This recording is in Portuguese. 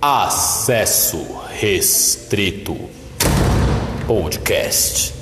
Acesso Restrito Podcast.